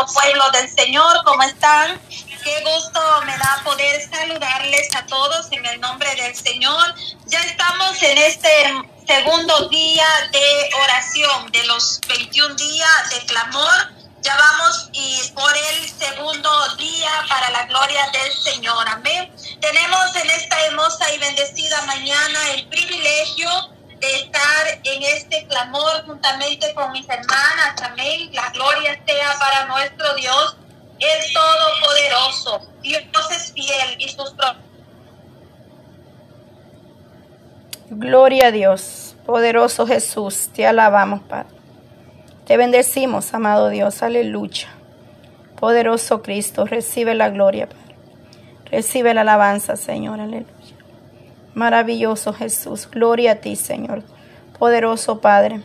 amado pueblo del Señor, ¿cómo están? Qué gusto me da poder saludarles a todos en el nombre del Señor. Ya estamos en este segundo día de oración, de los 21 días de clamor. Ya vamos y por el segundo día para la gloria del Señor. Amén. Tenemos en esta hermosa y bendecida mañana el privilegio de estar en este clamor juntamente con mis hermanas. Amén. La gloria sea para nuestro Dios, el Todopoderoso. Dios es fiel y sus Gloria a Dios, poderoso Jesús, te alabamos, Padre. Te bendecimos, amado Dios, aleluya. Poderoso Cristo, recibe la gloria, Padre. Recibe la alabanza, Señor, aleluya. Maravilloso Jesús, gloria a ti, Señor. Poderoso Padre.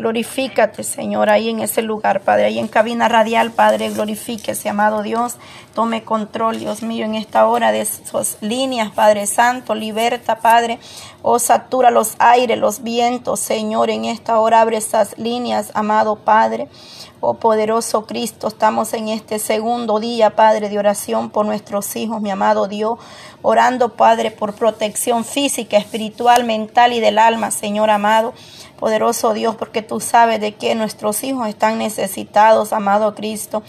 Glorifícate, Señor, ahí en ese lugar, Padre, ahí en cabina radial, Padre, glorifíquese, amado Dios. Tome control, Dios mío, en esta hora de sus líneas, Padre Santo, liberta, Padre. Oh, satura los aires, los vientos, Señor, en esta hora abre esas líneas, amado Padre. Oh poderoso Cristo, estamos en este segundo día, Padre, de oración por nuestros hijos, mi amado Dios, orando, Padre, por protección física, espiritual, mental y del alma, Señor amado. Poderoso Dios, porque tú sabes de que nuestros hijos están necesitados, amado Cristo.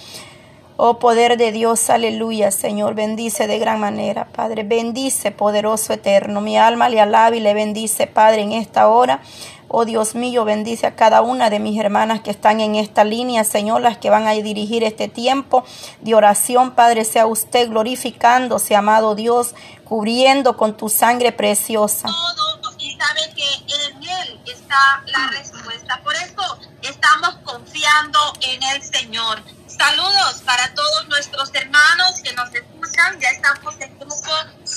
Oh poder de Dios, aleluya, Señor, bendice de gran manera, Padre, bendice, poderoso eterno. Mi alma le alaba y le bendice, Padre, en esta hora. Oh Dios mío, bendice a cada una de mis hermanas que están en esta línea, Señor, las que van a dirigir este tiempo de oración. Padre, sea usted glorificándose, amado Dios, cubriendo con tu sangre preciosa. Todo, y sabe que en Él está la respuesta. Por eso estamos confiando en el Señor. Saludos para todos nuestros hermanos que nos escuchan. Ya estamos en grupo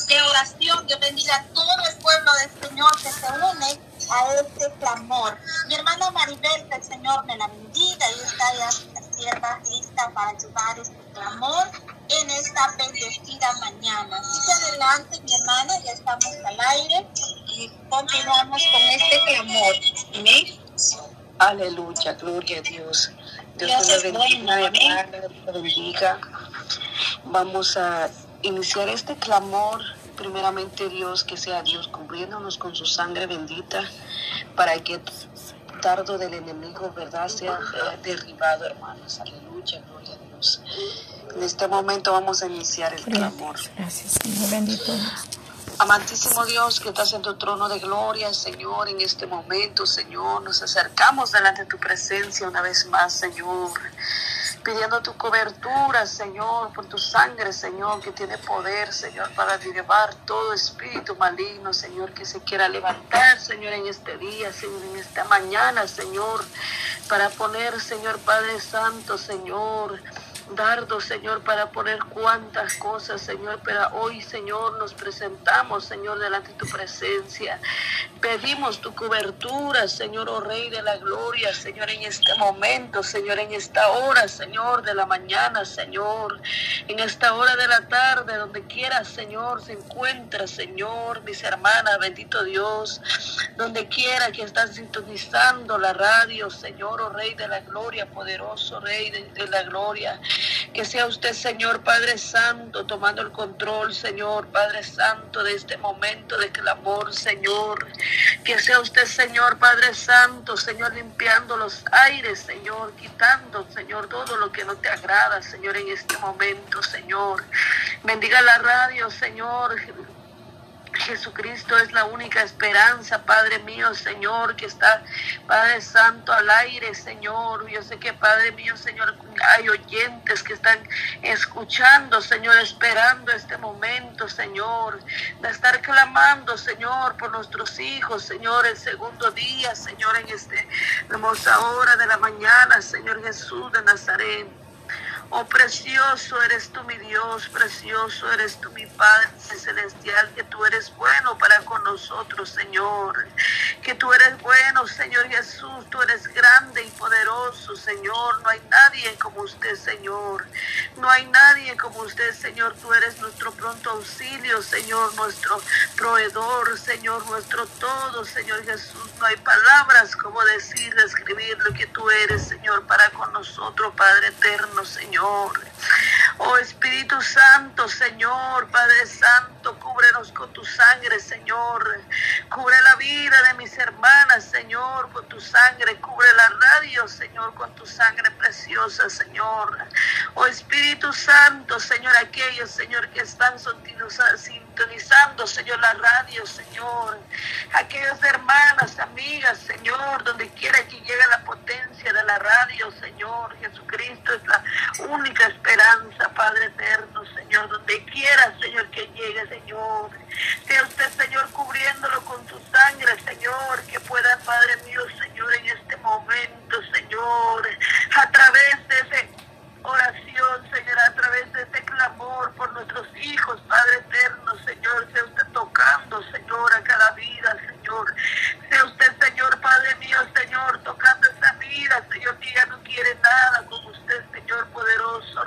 de oración. Dios bendiga a todo el pueblo del Señor que se une a este clamor. Mi hermana Maribel, que el Señor me la bendiga y está ya la sierva lista para llevar este clamor en esta bendecida mañana. Sigue adelante, mi hermana, ya estamos al aire y continuamos con este clamor. Amén. Aleluya, gloria a Dios. Dios, Dios bendiga, bendiga. Vamos a iniciar este clamor primeramente Dios, que sea Dios cubriéndonos con su sangre bendita para que dardo del enemigo, ¿verdad?, sea derribado, hermanos. Aleluya, gloria a Dios. En este momento vamos a iniciar el clamor. Gracias, Señor, bendito Amantísimo Dios que estás en tu trono de gloria, Señor, en este momento, Señor, nos acercamos delante de tu presencia una vez más, Señor pidiendo tu cobertura, Señor, por tu sangre, Señor, que tiene poder, Señor, para llevar todo espíritu maligno, Señor, que se quiera levantar, Señor, en este día, Señor, en esta mañana, Señor, para poner, Señor Padre Santo, Señor, dardo, Señor, para poner cuantas cosas, Señor, pero hoy, Señor, nos presentamos, Señor, delante de tu presencia. Pedimos tu cobertura, Señor, oh Rey de la Gloria, Señor, en este momento, Señor, en esta hora, Señor, de la mañana, Señor, en esta hora de la tarde, donde quiera, Señor, se encuentra, Señor, mis hermanas, bendito Dios, donde quiera que están sintonizando la radio, Señor, oh Rey de la Gloria, poderoso Rey de la Gloria. Que sea usted, Señor Padre Santo, tomando el control, Señor Padre Santo, de este momento de clamor, Señor. Que sea usted, Señor Padre Santo, Señor, limpiando los aires, Señor, quitando, Señor, todo lo que no te agrada, Señor, en este momento, Señor. Bendiga la radio, Señor. Jesucristo es la única esperanza, Padre mío, Señor, que está, Padre Santo, al aire, Señor. Yo sé que, Padre mío, Señor, hay oyentes que están escuchando, Señor, esperando este momento, Señor, de estar clamando, Señor, por nuestros hijos, Señor, el segundo día, Señor, en este hermosa hora de la mañana, Señor Jesús de Nazaret. Oh, precioso eres tú, mi Dios, precioso eres tú, mi Padre celestial, que tú eres bueno para con nosotros, Señor que tú eres bueno, Señor Jesús, tú eres grande y poderoso, Señor. No hay nadie como usted, Señor. No hay nadie como usted, Señor. Tú eres nuestro pronto auxilio, Señor, nuestro proveedor, Señor, nuestro todo, Señor Jesús. No hay palabras como decir, describir lo que tú eres, Señor, para con nosotros, Padre eterno, Señor. Oh Espíritu Santo, Señor, Padre Santo, cúbrenos con tu sangre, Señor. Cubre la vida de mis hermanas, Señor, con tu sangre. Cubre la radio, Señor, con tu sangre preciosa, Señor. Oh Espíritu Santo, Señor, aquellos, Señor, que están sintonizando, Señor, la radio, Señor. Aquellas hermanas, amigas, Señor, donde quiera que llegue la potencia de la radio, Señor. Jesucristo es la única esperanza Padre eterno, Señor, donde quiera, Señor, que llegue, Señor. Sea usted, Señor, cubriéndolo con tu sangre, Señor, que pueda, Padre mío, Señor, en este momento, Señor, a través de esa oración, Señor, a través de ese clamor por nuestros hijos, Padre eterno, Señor, sea usted tocando, Señor, a cada vida, Señor. Sea usted, Señor, Padre mío, Señor, tocando esa vida, Señor, que ya no quiere nada con usted, Señor poderoso.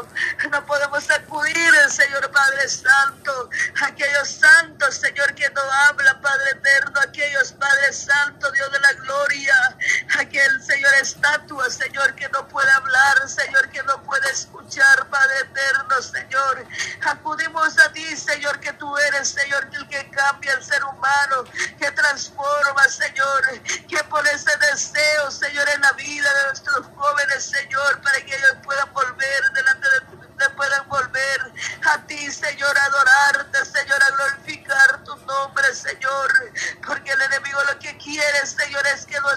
love Acudir, Señor Padre Santo, aquellos santos, Señor, que no habla, Padre eterno, aquellos, Padre Santo, Dios de la gloria, aquel, Señor, estatua, Señor, que no puede hablar, Señor, que no puede escuchar, Padre eterno, Señor. Acudimos a ti, Señor, que tú eres, Señor, el que cambia el ser humano, que transforma, Señor, que por ese deseo, Señor, en la vida de nuestros jóvenes, Señor, para que ellos puedan volver delante de ti donde puedan volver a ti, Señor, a adorarte, Señor, a glorificar tu nombre, Señor, porque el enemigo lo que quiere, Señor, es que no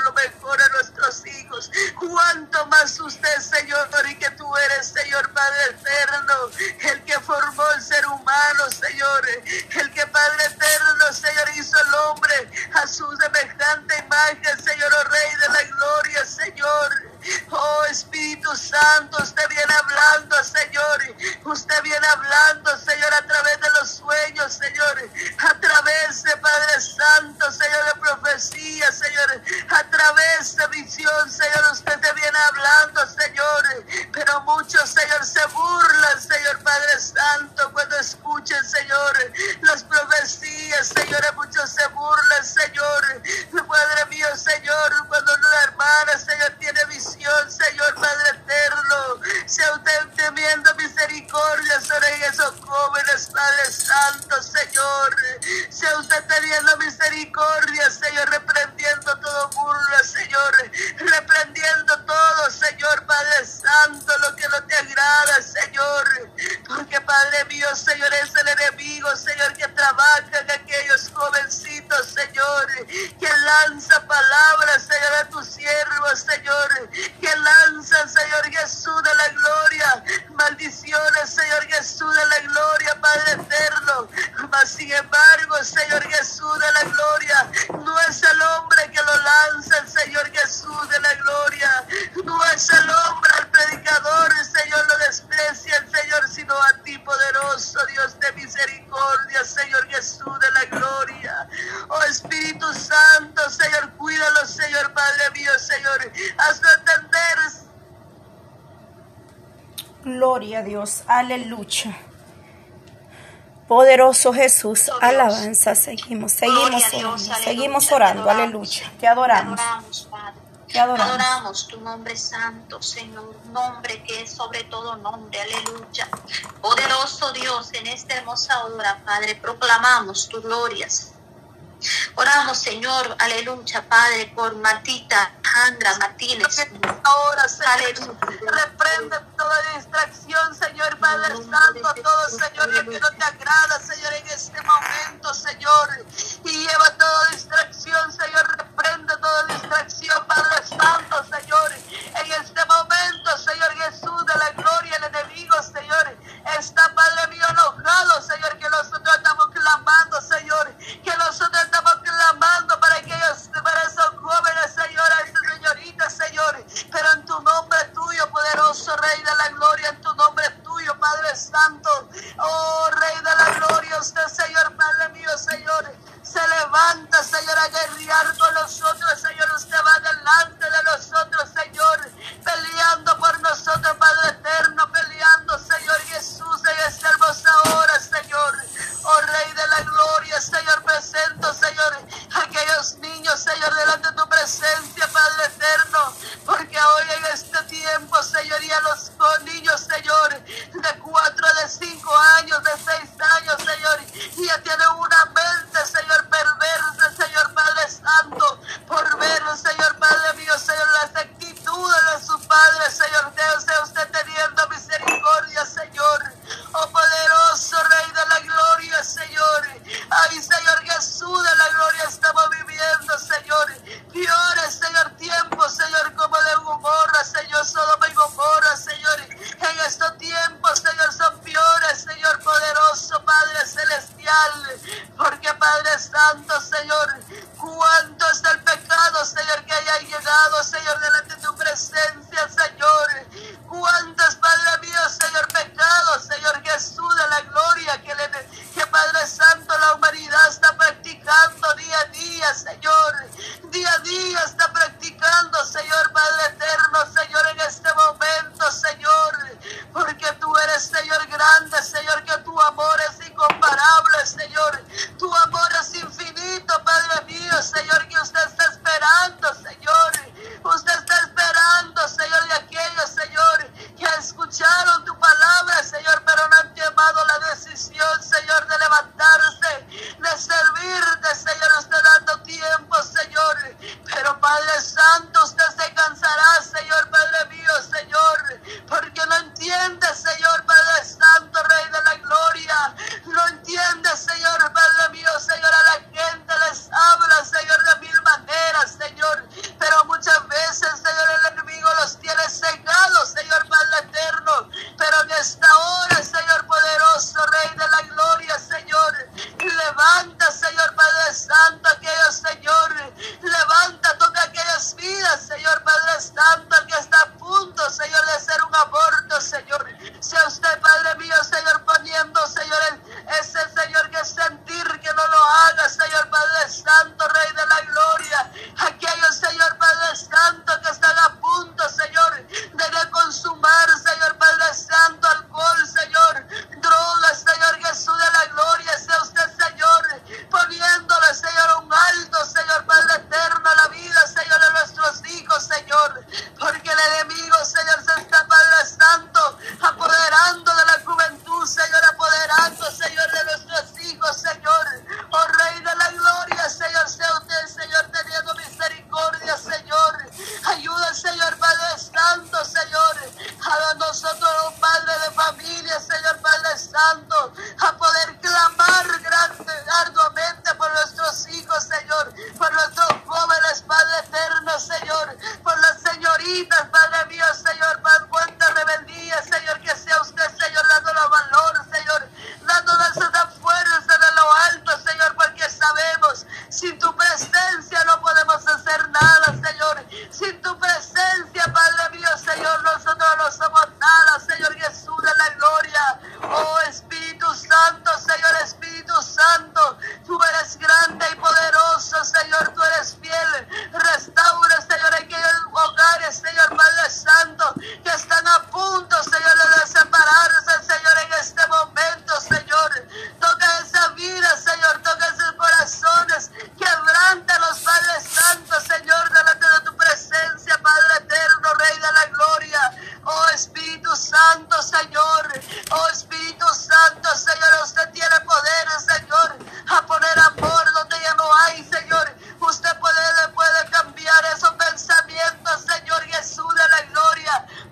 lo mejor a nuestros hijos. Cuanto más usted, Señor, y que tú eres, Señor Padre eterno, el que formó el ser humano, Señor, el que Padre eterno, Señor, hizo el hombre a su semejante imagen, Gloria Dios. Aleluya. Poderoso Jesús, oh, alabanza. Seguimos, seguimos seguimos orando, aleluya. Te adoramos. Te adoramos, Padre. Te adoramos. adoramos tu nombre santo, Señor, nombre que es sobre todo nombre, aleluya. Poderoso Dios, en esta hermosa hora, Padre, proclamamos tu gloria, Oramos, Señor, aleluya, Padre, por Matita, Andra, Martínez. Ahora, Señor, reprende toda distracción, Señor, Padre Santo, todo, Señor, que no te agrada, Señor, en este momento, Señor. Y lleva toda distracción, Señor, reprende toda distracción, Padre Santo, Señor, en este momento, Señor Jesús. niños, Señor. haya llegado, Señor de la